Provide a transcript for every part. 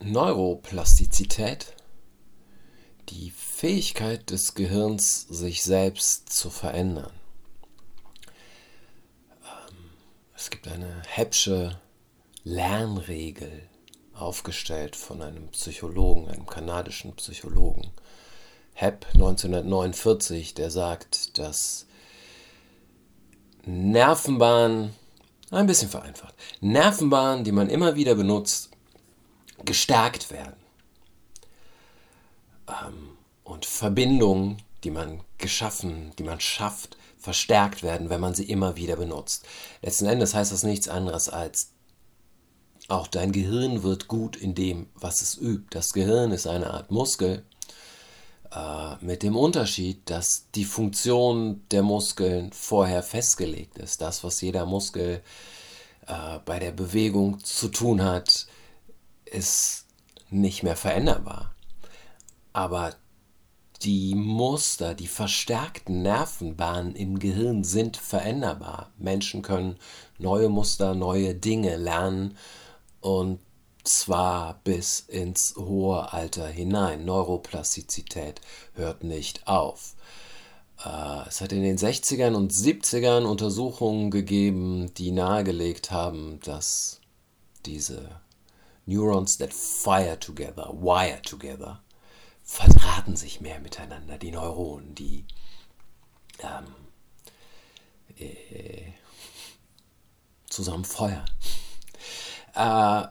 Neuroplastizität, die Fähigkeit des Gehirns, sich selbst zu verändern. Ähm, es gibt eine Heppsche Lernregel aufgestellt von einem Psychologen, einem kanadischen Psychologen. Hepp 1949, der sagt, dass Nervenbahnen, ein bisschen vereinfacht, Nervenbahnen, die man immer wieder benutzt, gestärkt werden. Ähm, und Verbindungen, die man geschaffen, die man schafft, verstärkt werden, wenn man sie immer wieder benutzt. Letzten Endes heißt das nichts anderes als, auch dein Gehirn wird gut in dem, was es übt. Das Gehirn ist eine Art Muskel, äh, mit dem Unterschied, dass die Funktion der Muskeln vorher festgelegt ist. Das, was jeder Muskel äh, bei der Bewegung zu tun hat, ist nicht mehr veränderbar. Aber die Muster, die verstärkten Nervenbahnen im Gehirn sind veränderbar. Menschen können neue Muster, neue Dinge lernen und zwar bis ins hohe Alter hinein. Neuroplastizität hört nicht auf. Äh, es hat in den 60ern und 70ern Untersuchungen gegeben, die nahegelegt haben, dass diese Neurons that fire together, wire together, verdrahten sich mehr miteinander, die Neuronen, die ähm, äh, zusammen feuern. Äh,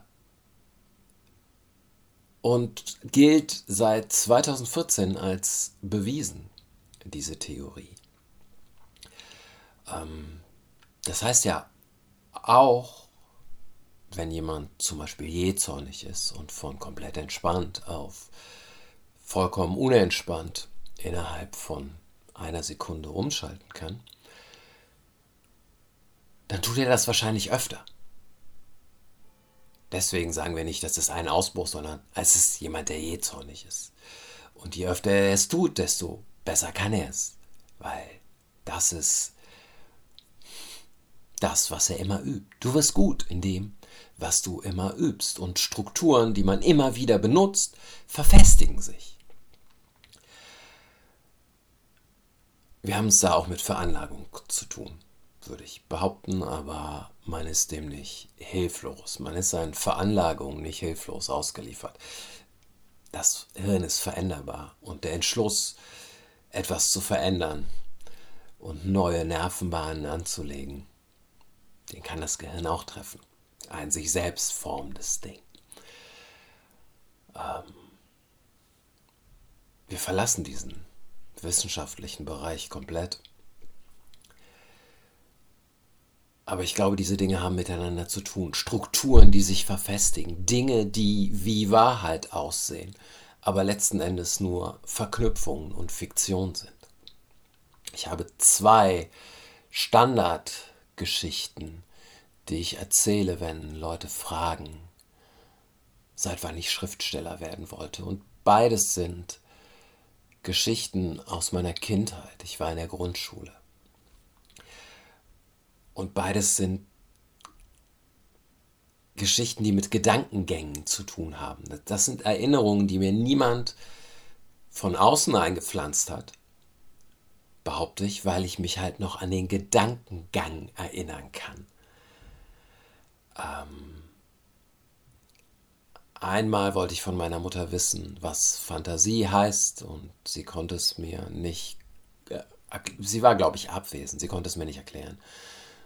und gilt seit 2014 als bewiesen, diese Theorie. Ähm, das heißt ja auch, wenn jemand zum Beispiel jähzornig ist und von komplett entspannt auf vollkommen unentspannt innerhalb von einer Sekunde umschalten kann, dann tut er das wahrscheinlich öfter. Deswegen sagen wir nicht, das ist ein Ausbruch, sondern es ist jemand, der jähzornig ist. Und je öfter er es tut, desto besser kann er es. Weil das ist das, was er immer übt. Du wirst gut in dem, was du immer übst. Und Strukturen, die man immer wieder benutzt, verfestigen sich. Wir haben es da auch mit Veranlagung zu tun, würde ich behaupten, aber man ist dem nicht hilflos. Man ist seinen Veranlagungen nicht hilflos ausgeliefert. Das Hirn ist veränderbar und der Entschluss, etwas zu verändern und neue Nervenbahnen anzulegen, den kann das Gehirn auch treffen ein sich selbst formendes Ding. Ähm, wir verlassen diesen wissenschaftlichen Bereich komplett. Aber ich glaube, diese Dinge haben miteinander zu tun. Strukturen, die sich verfestigen. Dinge, die wie Wahrheit aussehen, aber letzten Endes nur Verknüpfungen und Fiktion sind. Ich habe zwei Standardgeschichten die ich erzähle, wenn Leute fragen, seit wann ich Schriftsteller werden wollte. Und beides sind Geschichten aus meiner Kindheit. Ich war in der Grundschule. Und beides sind Geschichten, die mit Gedankengängen zu tun haben. Das sind Erinnerungen, die mir niemand von außen eingepflanzt hat, behaupte ich, weil ich mich halt noch an den Gedankengang erinnern kann. Ähm, einmal wollte ich von meiner Mutter wissen, was Fantasie heißt und sie konnte es mir nicht, äh, sie war, glaube ich, abwesend, sie konnte es mir nicht erklären.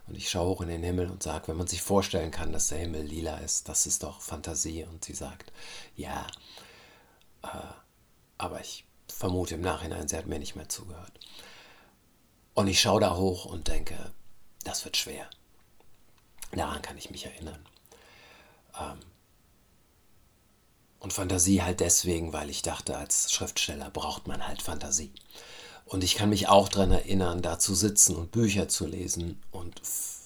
Und ich schaue hoch in den Himmel und sage, wenn man sich vorstellen kann, dass der Himmel lila ist, das ist doch Fantasie. Und sie sagt, ja, äh, aber ich vermute im Nachhinein, sie hat mir nicht mehr zugehört. Und ich schaue da hoch und denke, das wird schwer. Daran kann ich mich erinnern. Ähm und Fantasie halt deswegen, weil ich dachte, als Schriftsteller braucht man halt Fantasie. Und ich kann mich auch daran erinnern, da zu sitzen und Bücher zu lesen und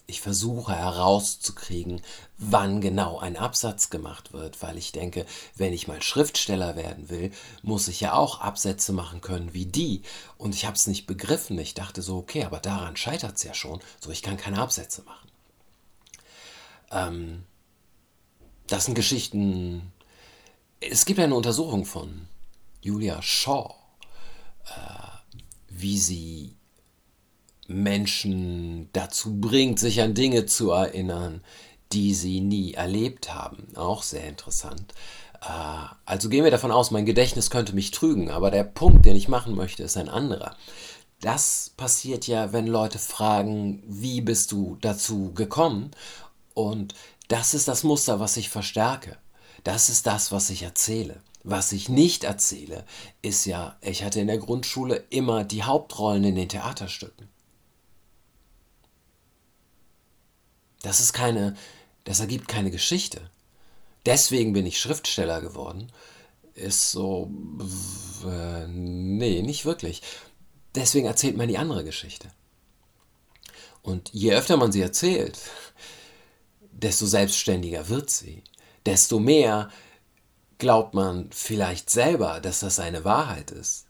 ich versuche herauszukriegen, wann genau ein Absatz gemacht wird, weil ich denke, wenn ich mal Schriftsteller werden will, muss ich ja auch Absätze machen können wie die. Und ich habe es nicht begriffen. Ich dachte so, okay, aber daran scheitert es ja schon. So, ich kann keine Absätze machen. Ähm, das sind Geschichten, es gibt eine Untersuchung von Julia Shaw, äh, wie sie Menschen dazu bringt, sich an Dinge zu erinnern, die sie nie erlebt haben. Auch sehr interessant. Äh, also gehen wir davon aus, mein Gedächtnis könnte mich trügen, aber der Punkt, den ich machen möchte, ist ein anderer. Das passiert ja, wenn Leute fragen, wie bist du dazu gekommen? Und das ist das Muster, was ich verstärke. Das ist das, was ich erzähle. Was ich nicht erzähle, ist ja, ich hatte in der Grundschule immer die Hauptrollen in den Theaterstücken. Das ist keine, das ergibt keine Geschichte. Deswegen bin ich Schriftsteller geworden. Ist so, äh, nee, nicht wirklich. Deswegen erzählt man die andere Geschichte. Und je öfter man sie erzählt, desto selbstständiger wird sie. Desto mehr glaubt man vielleicht selber, dass das eine Wahrheit ist.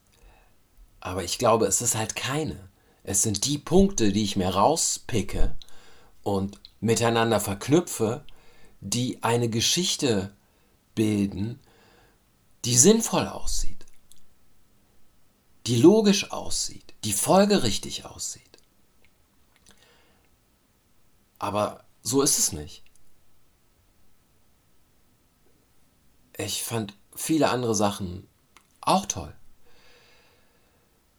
Aber ich glaube, es ist halt keine. Es sind die Punkte, die ich mir rauspicke und miteinander verknüpfe, die eine Geschichte bilden, die sinnvoll aussieht, die logisch aussieht, die folgerichtig aussieht. Aber so ist es nicht. Ich fand viele andere Sachen auch toll.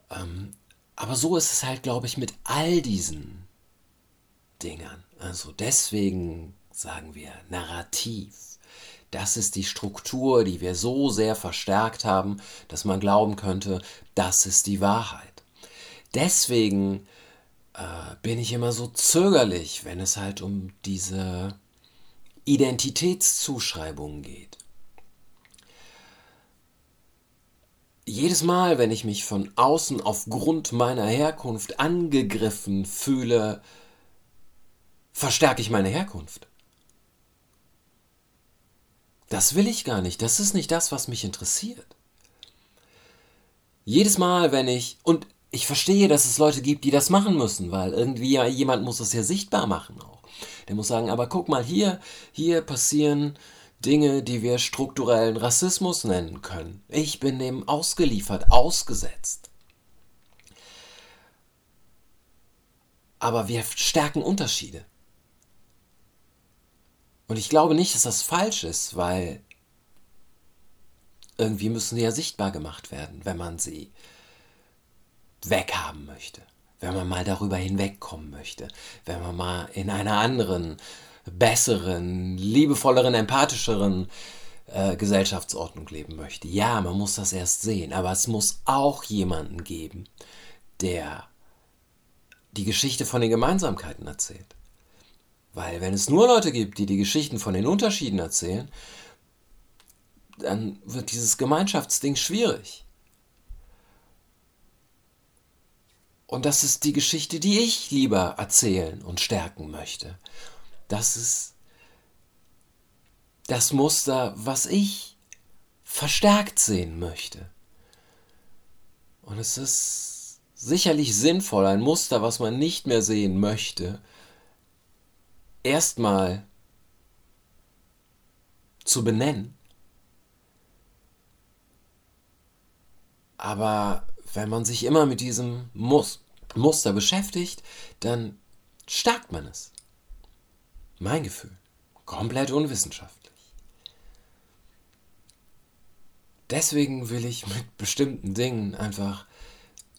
Ähm, aber so ist es halt, glaube ich, mit all diesen Dingern. Also deswegen sagen wir Narrativ. Das ist die Struktur, die wir so sehr verstärkt haben, dass man glauben könnte, das ist die Wahrheit. Deswegen äh, bin ich immer so zögerlich, wenn es halt um diese Identitätszuschreibungen geht. Jedes Mal, wenn ich mich von außen aufgrund meiner Herkunft angegriffen fühle, verstärke ich meine Herkunft. Das will ich gar nicht. Das ist nicht das, was mich interessiert. Jedes Mal, wenn ich, und ich verstehe, dass es Leute gibt, die das machen müssen, weil irgendwie ja, jemand muss das ja sichtbar machen auch. Der muss sagen, aber guck mal hier, hier passieren Dinge, die wir strukturellen Rassismus nennen können. Ich bin dem ausgeliefert, ausgesetzt. Aber wir stärken Unterschiede. Und ich glaube nicht, dass das falsch ist, weil irgendwie müssen sie ja sichtbar gemacht werden, wenn man sie weghaben möchte, wenn man mal darüber hinwegkommen möchte, wenn man mal in einer anderen, besseren, liebevolleren, empathischeren äh, Gesellschaftsordnung leben möchte. Ja, man muss das erst sehen, aber es muss auch jemanden geben, der die Geschichte von den Gemeinsamkeiten erzählt. Weil wenn es nur Leute gibt, die die Geschichten von den Unterschieden erzählen, dann wird dieses Gemeinschaftsding schwierig. Und das ist die Geschichte, die ich lieber erzählen und stärken möchte. Das ist das Muster, was ich verstärkt sehen möchte. Und es ist sicherlich sinnvoll, ein Muster, was man nicht mehr sehen möchte, erstmal zu benennen. Aber wenn man sich immer mit diesem Mus Muster beschäftigt, dann stärkt man es. Mein Gefühl. Komplett unwissenschaftlich. Deswegen will ich mit bestimmten Dingen einfach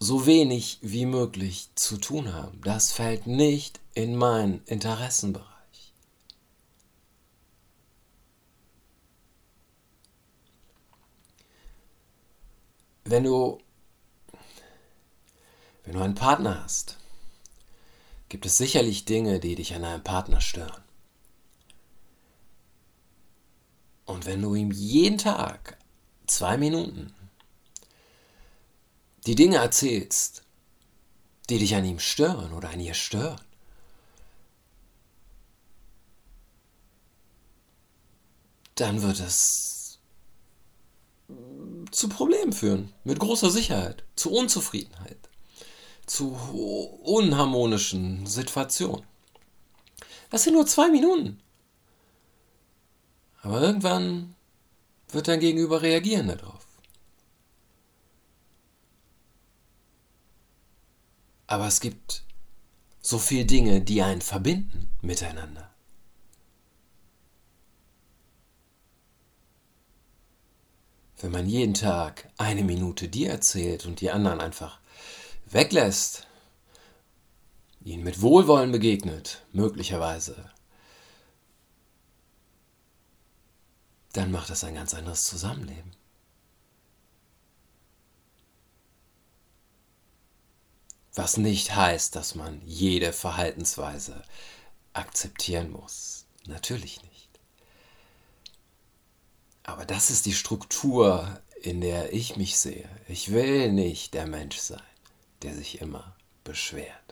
so wenig wie möglich zu tun haben. Das fällt nicht in meinen Interessenbereich. wenn du, wenn du einen Partner hast, gibt es sicherlich Dinge, die dich an einem Partner stören. Und wenn du ihm jeden Tag zwei Minuten die Dinge erzählst, die dich an ihm stören oder an ihr stören, dann wird es zu Problemen führen, mit großer Sicherheit, zu Unzufriedenheit, zu unharmonischen Situationen. Das sind nur zwei Minuten. Aber irgendwann wird dein Gegenüber reagieren darauf. Aber es gibt so viele Dinge, die einen verbinden miteinander. Wenn man jeden Tag eine Minute dir erzählt und die anderen einfach weglässt, ihnen mit Wohlwollen begegnet, möglicherweise, dann macht das ein ganz anderes Zusammenleben. Was nicht heißt, dass man jede Verhaltensweise akzeptieren muss. Natürlich nicht. Aber das ist die Struktur, in der ich mich sehe. Ich will nicht der Mensch sein, der sich immer beschwert.